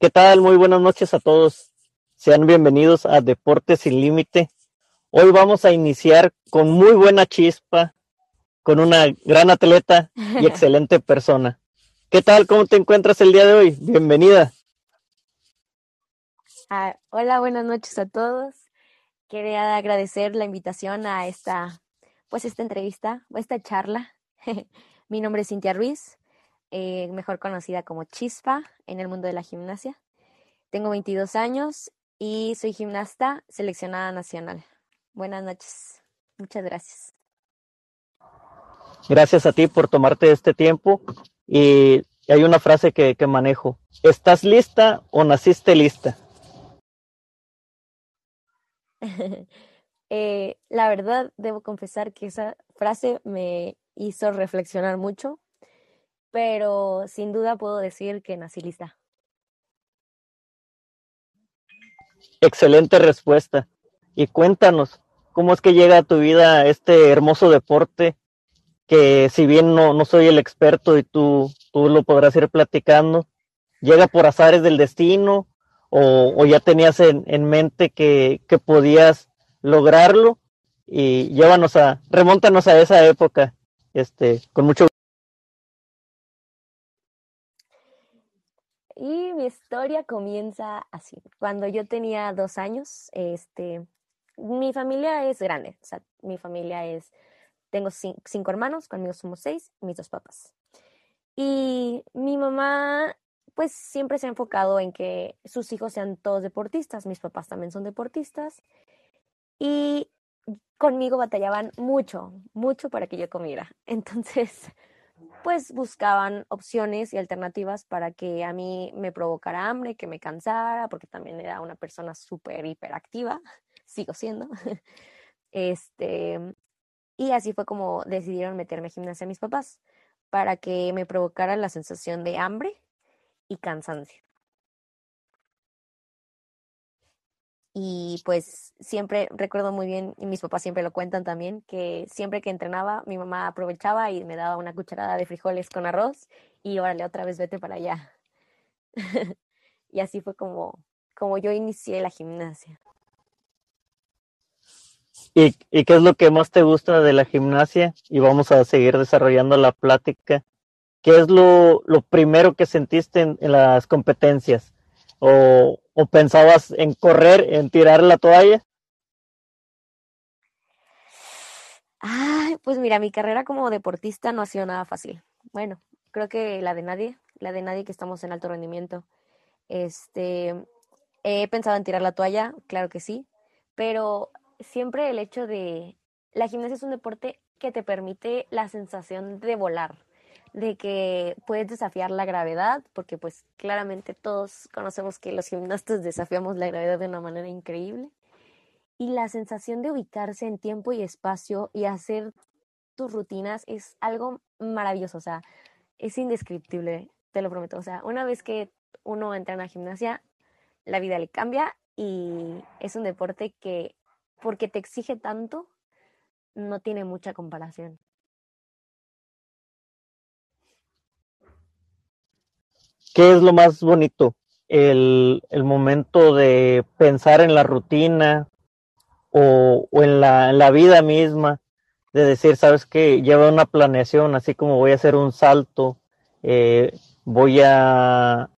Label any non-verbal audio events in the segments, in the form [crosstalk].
¿Qué tal? Muy buenas noches a todos. Sean bienvenidos a Deportes sin Límite. Hoy vamos a iniciar con muy buena chispa, con una gran atleta y [laughs] excelente persona. ¿Qué tal? ¿Cómo te encuentras el día de hoy? Bienvenida. Ah, hola, buenas noches a todos. Quería agradecer la invitación a esta, pues esta entrevista, o esta charla. [laughs] Mi nombre es Cintia Ruiz, eh, mejor conocida como Chispa en el mundo de la gimnasia. Tengo 22 años y soy gimnasta seleccionada nacional. Buenas noches. Muchas gracias. Gracias a ti por tomarte este tiempo. Y hay una frase que, que manejo. ¿Estás lista o naciste lista? [laughs] eh, la verdad, debo confesar que esa frase me hizo reflexionar mucho pero sin duda puedo decir que nací lista. Excelente respuesta. Y cuéntanos, ¿cómo es que llega a tu vida este hermoso deporte que si bien no, no soy el experto y tú, tú lo podrás ir platicando, llega por azares del destino o, o ya tenías en, en mente que, que, podías lograrlo y llévanos a, remóntanos a esa época, este, con mucho Y mi historia comienza así. Cuando yo tenía dos años, este, mi familia es grande. O sea, mi familia es, tengo cinco hermanos, conmigo somos seis, mis dos papás. Y mi mamá, pues siempre se ha enfocado en que sus hijos sean todos deportistas. Mis papás también son deportistas. Y conmigo batallaban mucho, mucho para que yo comiera. [laughs] Entonces, pues buscaban opciones y alternativas para que a mí me provocara hambre, que me cansara, porque también era una persona súper hiperactiva, [laughs] sigo siendo. [laughs] Este, y así fue como decidieron meterme a gimnasia mis papás, para que me provocara la sensación de hambre y cansancio. Y pues siempre recuerdo muy bien, y mis papás siempre lo cuentan también, que siempre que entrenaba, mi mamá aprovechaba y me daba una cucharada de frijoles con arroz y órale, otra vez vete para allá. [laughs] y así fue como, como yo inicié la gimnasia. ¿Y, ¿Y qué es lo que más te gusta de la gimnasia? Y vamos a seguir desarrollando la plática. ¿Qué es lo, lo primero que sentiste en, en las competencias? ¿O, ¿O pensabas en correr, en tirar la toalla? Ay, pues mira, mi carrera como deportista no ha sido nada fácil. Bueno, creo que la de nadie, la de nadie que estamos en alto rendimiento. Este, he pensado en tirar la toalla, claro que sí, pero siempre el hecho de la gimnasia es un deporte que te permite la sensación de volar, de que puedes desafiar la gravedad, porque pues claramente todos conocemos que los gimnastas desafiamos la gravedad de una manera increíble. Y la sensación de ubicarse en tiempo y espacio y hacer tus rutinas es algo maravilloso, o sea, es indescriptible, te lo prometo. O sea, una vez que uno entra en la gimnasia, la vida le cambia y es un deporte que, porque te exige tanto, no tiene mucha comparación. ¿Qué es lo más bonito? El, el momento de pensar en la rutina o, o en, la, en, la, vida misma, de decir, sabes que lleva una planeación, así como voy a hacer un salto, eh, voy a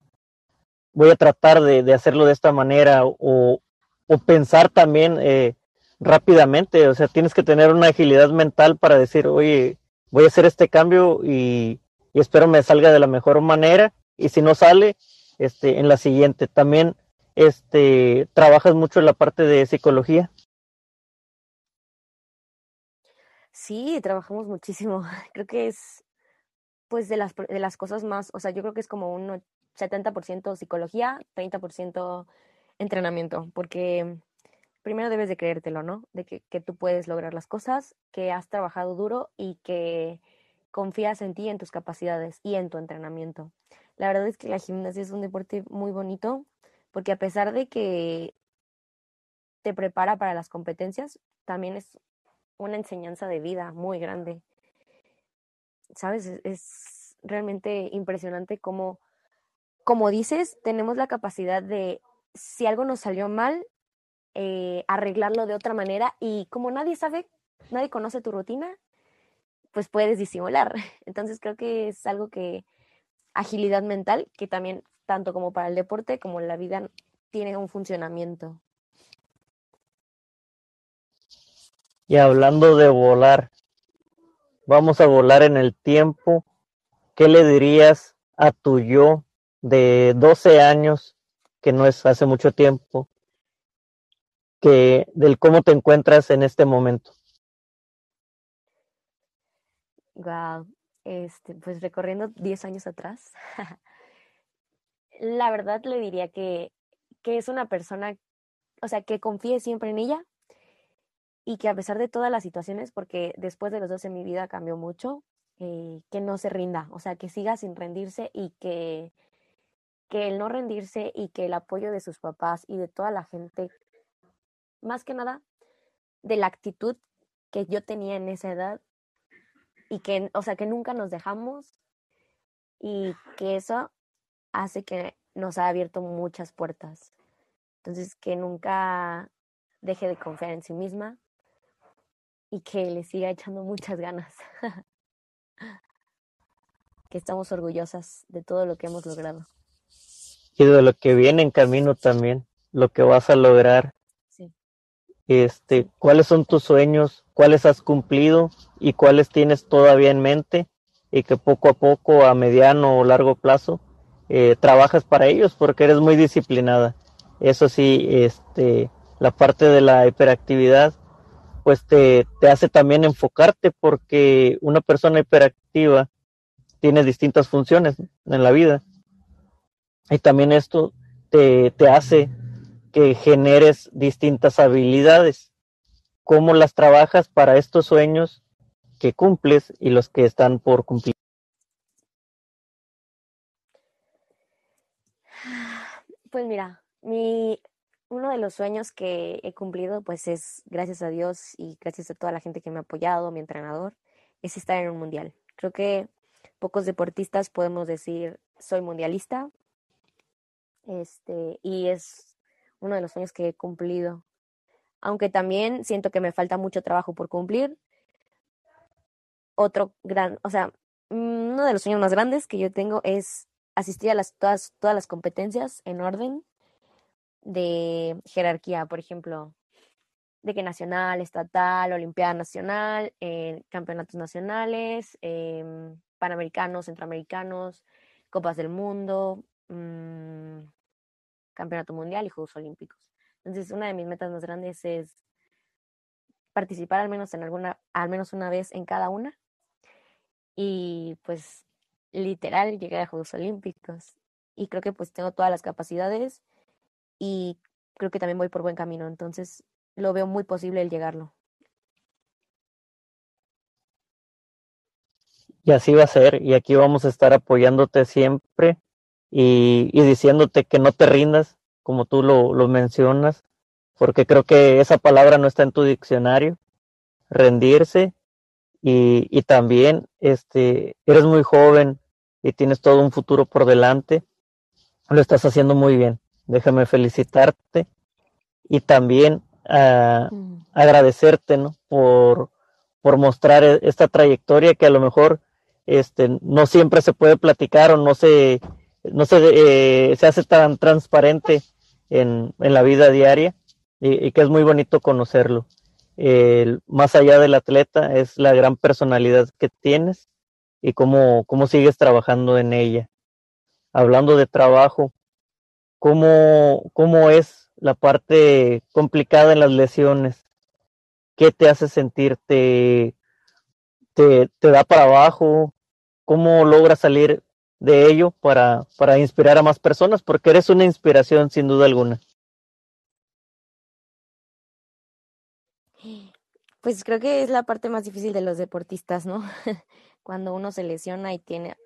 voy a tratar de, de, hacerlo de esta manera o, o pensar también eh, rápidamente, o sea, tienes que tener una agilidad mental para decir, oye, voy a hacer este cambio y, y espero me salga de la mejor manera y si no sale, este, en la siguiente. También este, trabajas mucho en la parte de psicología. Sí, trabajamos muchísimo. [laughs] Creo que es pues de las, de las cosas más, o sea, yo creo que es como un 70% psicología, 30% entrenamiento, porque primero debes de creértelo, ¿no? De que, que tú puedes lograr las cosas, que has trabajado duro y que confías en ti, en tus capacidades y en tu entrenamiento. La verdad es que la gimnasia es un deporte muy bonito porque a pesar de que te prepara para las competencias, también es una enseñanza de vida muy grande. ¿Sabes? Es, realmente impresionante cómo como dices, tenemos la capacidad de, si algo nos salió mal, eh, arreglarlo de otra manera y como nadie sabe, nadie conoce tu rutina, pues puedes disimular. [laughs] Entonces creo que es algo que, agilidad mental, que también, tanto como para el deporte como en la vida, tiene un funcionamiento. Y hablando de volar, vamos a volar en el tiempo. ¿Qué le dirías a tu yo de 12 años, que no es hace mucho tiempo, que del cómo te encuentras en este momento? Wow, este, pues recorriendo 10 años atrás, [laughs] la verdad le diría que, que es una persona, o sea, que confíe siempre en ella y que a pesar de todas las situaciones, porque después de los 12 mi vida cambió mucho, eh, que no se rinda, o sea, que siga sin rendirse y que, que el no rendirse y que el apoyo de sus papás y de toda la gente, más que nada, de la actitud que yo tenía en esa edad y que, o sea, que nunca nos dejamos y que eso hace que nos ha abierto muchas puertas. Entonces, que nunca deje de confiar en sí misma y que le siga echando muchas ganas. [laughs] que estamos orgullosas de todo lo que hemos logrado. Y de lo que viene en camino también, lo que vas a lograr. Este, ¿cuáles son tus sueños? ¿Cuáles has cumplido? y cuáles tienes todavía en mente y que poco a poco, a mediano o largo plazo, eh, trabajas para ellos porque eres muy disciplinada. Eso sí, este, la parte de la hiperactividad, pues te, te hace también enfocarte porque una persona hiperactiva tiene distintas funciones en la vida. Y también esto te, te hace que generes distintas habilidades. ¿Cómo las trabajas para estos sueños? que cumples y los que están por cumplir? Pues mira, mi, uno de los sueños que he cumplido, pues es gracias a Dios y gracias a toda la gente que me ha apoyado, mi entrenador, es estar en un mundial. Creo que pocos deportistas podemos decir soy mundialista. Este, y es uno de los sueños que he cumplido. Aunque también siento que me falta mucho trabajo por cumplir, otro gran, o sea, uno de los sueños más grandes que yo tengo es asistir a las, todas, todas las competencias en orden de jerarquía, por ejemplo, de que nacional, estatal, olimpiada nacional, eh, campeonatos nacionales, em, panamericanos, centroamericanos, copas del mundo, mm, campeonato mundial y Juegos Olímpicos. Entonces, una de mis metas más grandes es participar al menos en alguna, al menos una vez en cada una. Y pues literal llegué a Juegos Olímpicos. Y creo que pues tengo todas las capacidades y creo que también voy por buen camino, entonces lo veo muy posible el llegarlo. Y así va a ser, y aquí vamos a estar apoyándote siempre y, y diciéndote que no te rindas, como tú lo, lo mencionas, porque creo que esa palabra no está en tu diccionario, rendirse, y, y también este, eres muy joven y tienes todo un futuro por delante. Lo estás haciendo muy bien. Déjame felicitarte y también uh, agradecerte ¿no? por, por mostrar e, esta trayectoria que a lo mejor este, no siempre se puede platicar o no se, no se, eh, se hace tan transparente en, en la vida diaria y, que es muy bonito conocerlo más allá del atleta es la gran personalidad que tienes y cómo, cómo sigues trabajando en ella. Hablando de trabajo, ¿cómo, ¿cómo es la parte complicada en las lesiones? ¿Qué te hace sentirte? ¿Te, te da para abajo? ¿Cómo logras salir de ello para, para inspirar a más personas? Porque eres una inspiración sin duda alguna. Pues creo que es la parte más difícil de los deportistas, ¿no? [laughs] Cuando uno se lesiona y tiene,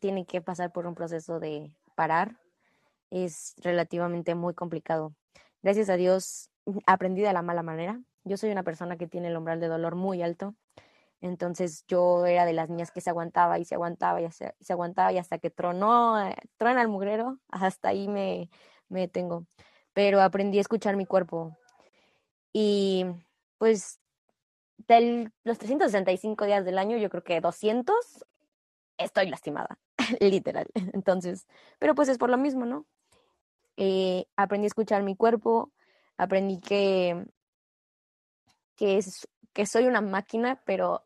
tiene que pasar por un proceso de parar, es relativamente muy complicado. Gracias a Dios aprendí de la mala manera. Yo soy una persona que tiene el umbral de dolor muy alto. Entonces yo era de las niñas que se aguantaba y se aguantaba y se, aguantaba y hasta que tronó, eh, trona el mugrero, [laughs] hasta ahí me, me tengo. Pero aprendí a escuchar mi cuerpo. Y pues de los 365 días del año, yo creo que 200 estoy lastimada, [laughs] literal. Entonces, pero pues es por lo mismo, ¿no? Eh, aprendí a escuchar mi cuerpo, aprendí que, que, es, que soy una máquina, pero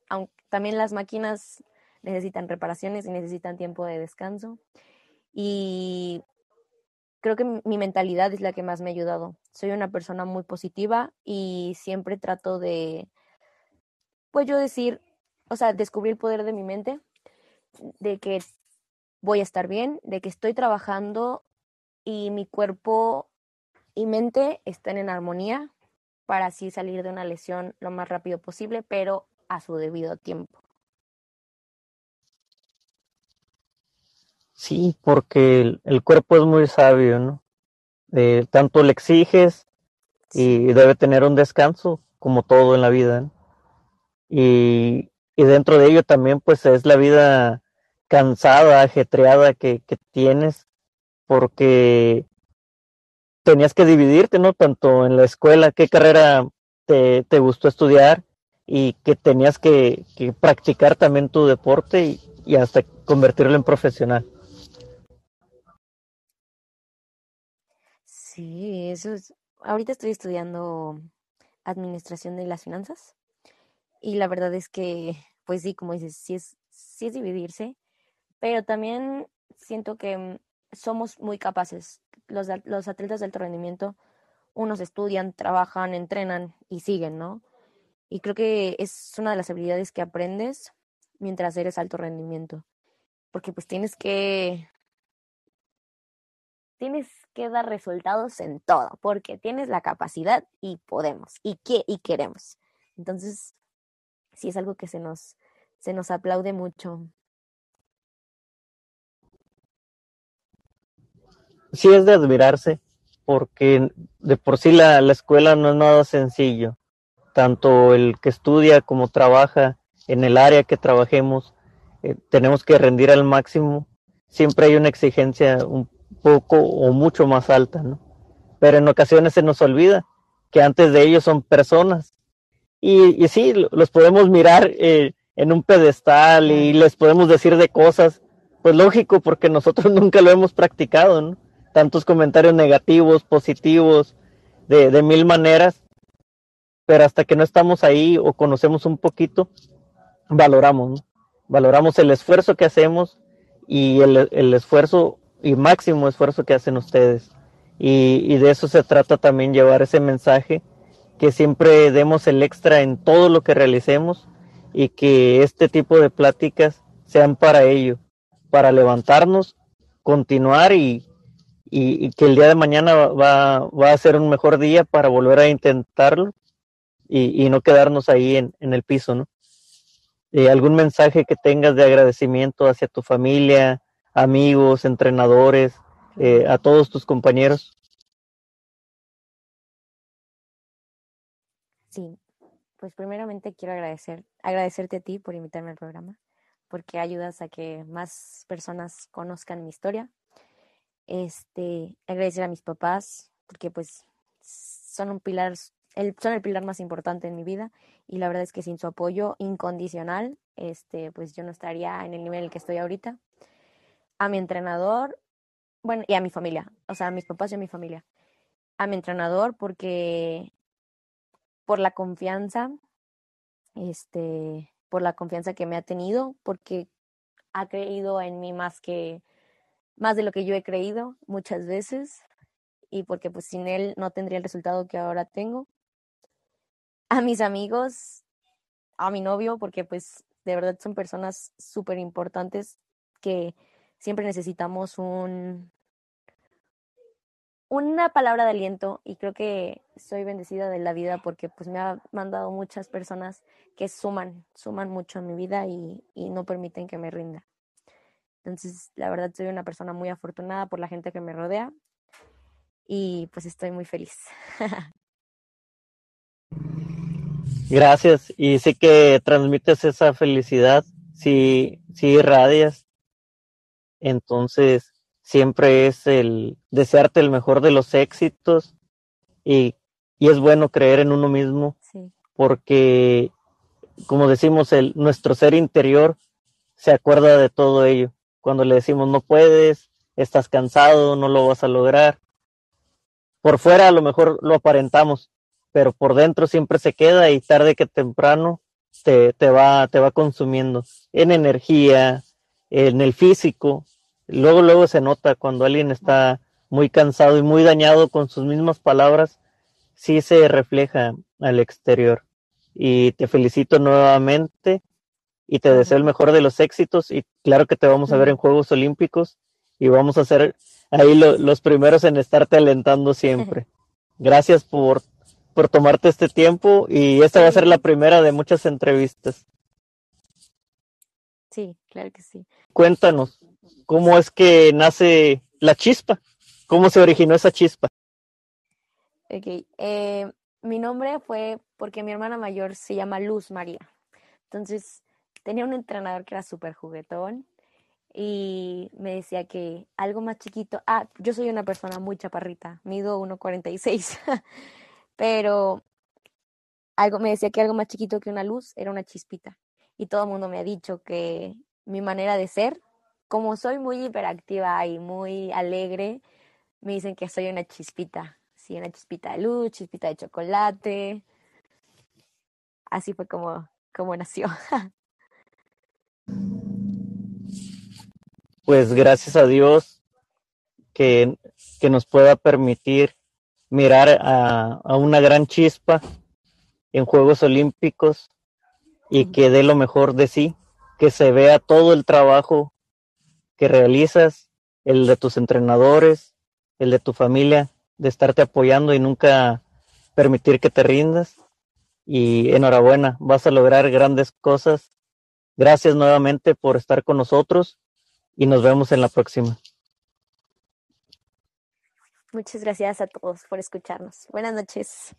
también las máquinas necesitan reparaciones y necesitan tiempo de descanso. Y creo que mi mentalidad es la que más me ha ayudado. Soy una persona muy positiva y siempre trato de, pues yo decir, o sea, descubrir el poder de mi mente, de que voy a estar bien, de que estoy trabajando y mi cuerpo y mente están en armonía para así salir de una lesión lo más rápido posible, pero a su debido tiempo. Sí, porque el, cuerpo es muy sabio, ¿no? Eh, tanto le exiges y debe tener un descanso, como todo en la vida. ¿no? Y, y, dentro de ello también, pues es la vida cansada, ajetreada que, que tienes, porque tenías que dividirte, ¿no? Tanto en la escuela, qué carrera te, te gustó estudiar y que tenías que, que practicar también tu deporte y, y, hasta convertirlo en profesional. Sí, eso es. Ahorita estoy estudiando administración de las finanzas y la verdad es que, pues sí, como dices, sí es, sí es dividirse, pero también siento que mm, somos muy capaces. Los, los atletas de alto rendimiento, unos estudian, trabajan, entrenan y siguen, ¿no? Y creo que es una de las habilidades que aprendes mientras eres alto rendimiento. Porque pues tienes que tienes que dar resultados en todo, porque tienes la capacidad y podemos y que y queremos. Entonces, sí es algo que se nos se nos aplaude mucho. Sí es de admirarse, porque de por sí la, la escuela no es nada sencillo. Tanto el que estudia como trabaja en el área que trabajemos, eh, tenemos que rendir al máximo. Siempre hay una exigencia un poco o mucho más alta, ¿no? Pero en ocasiones se nos olvida que antes de ellos son personas. Y, y sí, los podemos mirar eh, en un pedestal y les podemos decir de cosas, pues lógico, porque nosotros [laughs] nunca lo hemos practicado, ¿no? Tantos comentarios negativos, positivos, de, de mil maneras, pero hasta que no estamos ahí o conocemos un poquito, valoramos, valoramos el esfuerzo que hacemos y el, el, esfuerzo y máximo esfuerzo que hacen ustedes. Y, y, de eso se trata también llevar ese mensaje, que siempre demos el extra en todo lo que realicemos y que este tipo de pláticas sean para ello, para levantarnos, continuar y, y, que el día de mañana va, va, a ser un mejor día para volver a intentarlo y, y no quedarnos ahí en, en el piso, ¿no? Eh, ¿Algún mensaje que tengas de agradecimiento hacia tu familia, amigos, entrenadores, eh, a todos tus compañeros? Sí, pues primeramente quiero agradecer, agradecerte a ti por invitarme al programa, porque ayudas a que más personas conozcan mi historia este, agradecer a mis papás, porque pues son un pilar, el, son el pilar más importante en mi vida y la verdad es que sin su apoyo incondicional, este, pues yo no estaría en el nivel en el que estoy ahorita. A mi entrenador, bueno, y a mi familia, o sea, a mis papás y a mi familia. A mi entrenador porque por la confianza, este, por la confianza que me ha tenido, porque ha creído en mí más que más de lo que yo he creído muchas veces y porque pues sin él no tendría el resultado que ahora tengo. A mis amigos, a mi novio, porque pues de verdad son personas súper importantes que siempre necesitamos un una palabra de aliento y creo que soy bendecida de la vida porque pues me ha mandado muchas personas que suman, suman mucho en mi vida y no permiten que me rinda. Entonces, la verdad, soy una persona muy afortunada por la gente que me rodea y pues estoy muy feliz. [laughs] Gracias. Y sí que transmites esa felicidad, sí, sí irradias. Entonces, siempre es el desearte el mejor de los éxitos y, y es bueno creer en uno mismo Sí, porque, como decimos, el, nuestro ser interior se acuerda de todo ello. Cuando le decimos no puedes, estás cansado, no lo vas a lograr. Por fuera a lo mejor lo aparentamos, pero por dentro siempre se queda y tarde que temprano te, te, va, te va consumiendo en energía, en el físico. Luego, luego se nota cuando alguien está muy cansado y muy dañado con sus mismas palabras, sí se refleja al exterior. Y te felicito nuevamente y te deseo el mejor de los éxitos y claro que te vamos a ver en Juegos Olímpicos y vamos a ser ahí lo, los primeros en estarte alentando siempre. [laughs] Gracias por, por tomarte este tiempo y esta va a ser la primera de muchas entrevistas. sí, claro que sí. Cuéntanos, ¿cómo es que nace la chispa? ¿Cómo se originó esa chispa? Ok, eh, mi nombre fue porque mi hermana mayor se llama Luz María. Entonces, tenía un entrenador que era súper juguetón y me decía que algo más chiquito. Ah, yo soy una persona muy chaparrita, mido 1,46, [laughs] pero algo me decía que algo más chiquito que una luz era una chispita. Y todo el mundo me ha dicho que mi manera de ser, como soy muy hiperactiva y muy alegre, me dicen que soy una chispita. Sí, una chispita de luz, chispita de chocolate. Así fue como, como nació. [laughs] Pues gracias a Dios que, que nos pueda permitir mirar a, a, una gran chispa en Juegos Olímpicos y que dé lo mejor de sí, que se vea todo el trabajo que realizas, el de tus entrenadores, el de tu familia, de estarte apoyando y nunca permitir que te rindas. Y enhorabuena, vas a lograr grandes cosas. Gracias nuevamente por estar con nosotros y nos vemos en la próxima. Muchas gracias a todos por escucharnos. Buenas noches.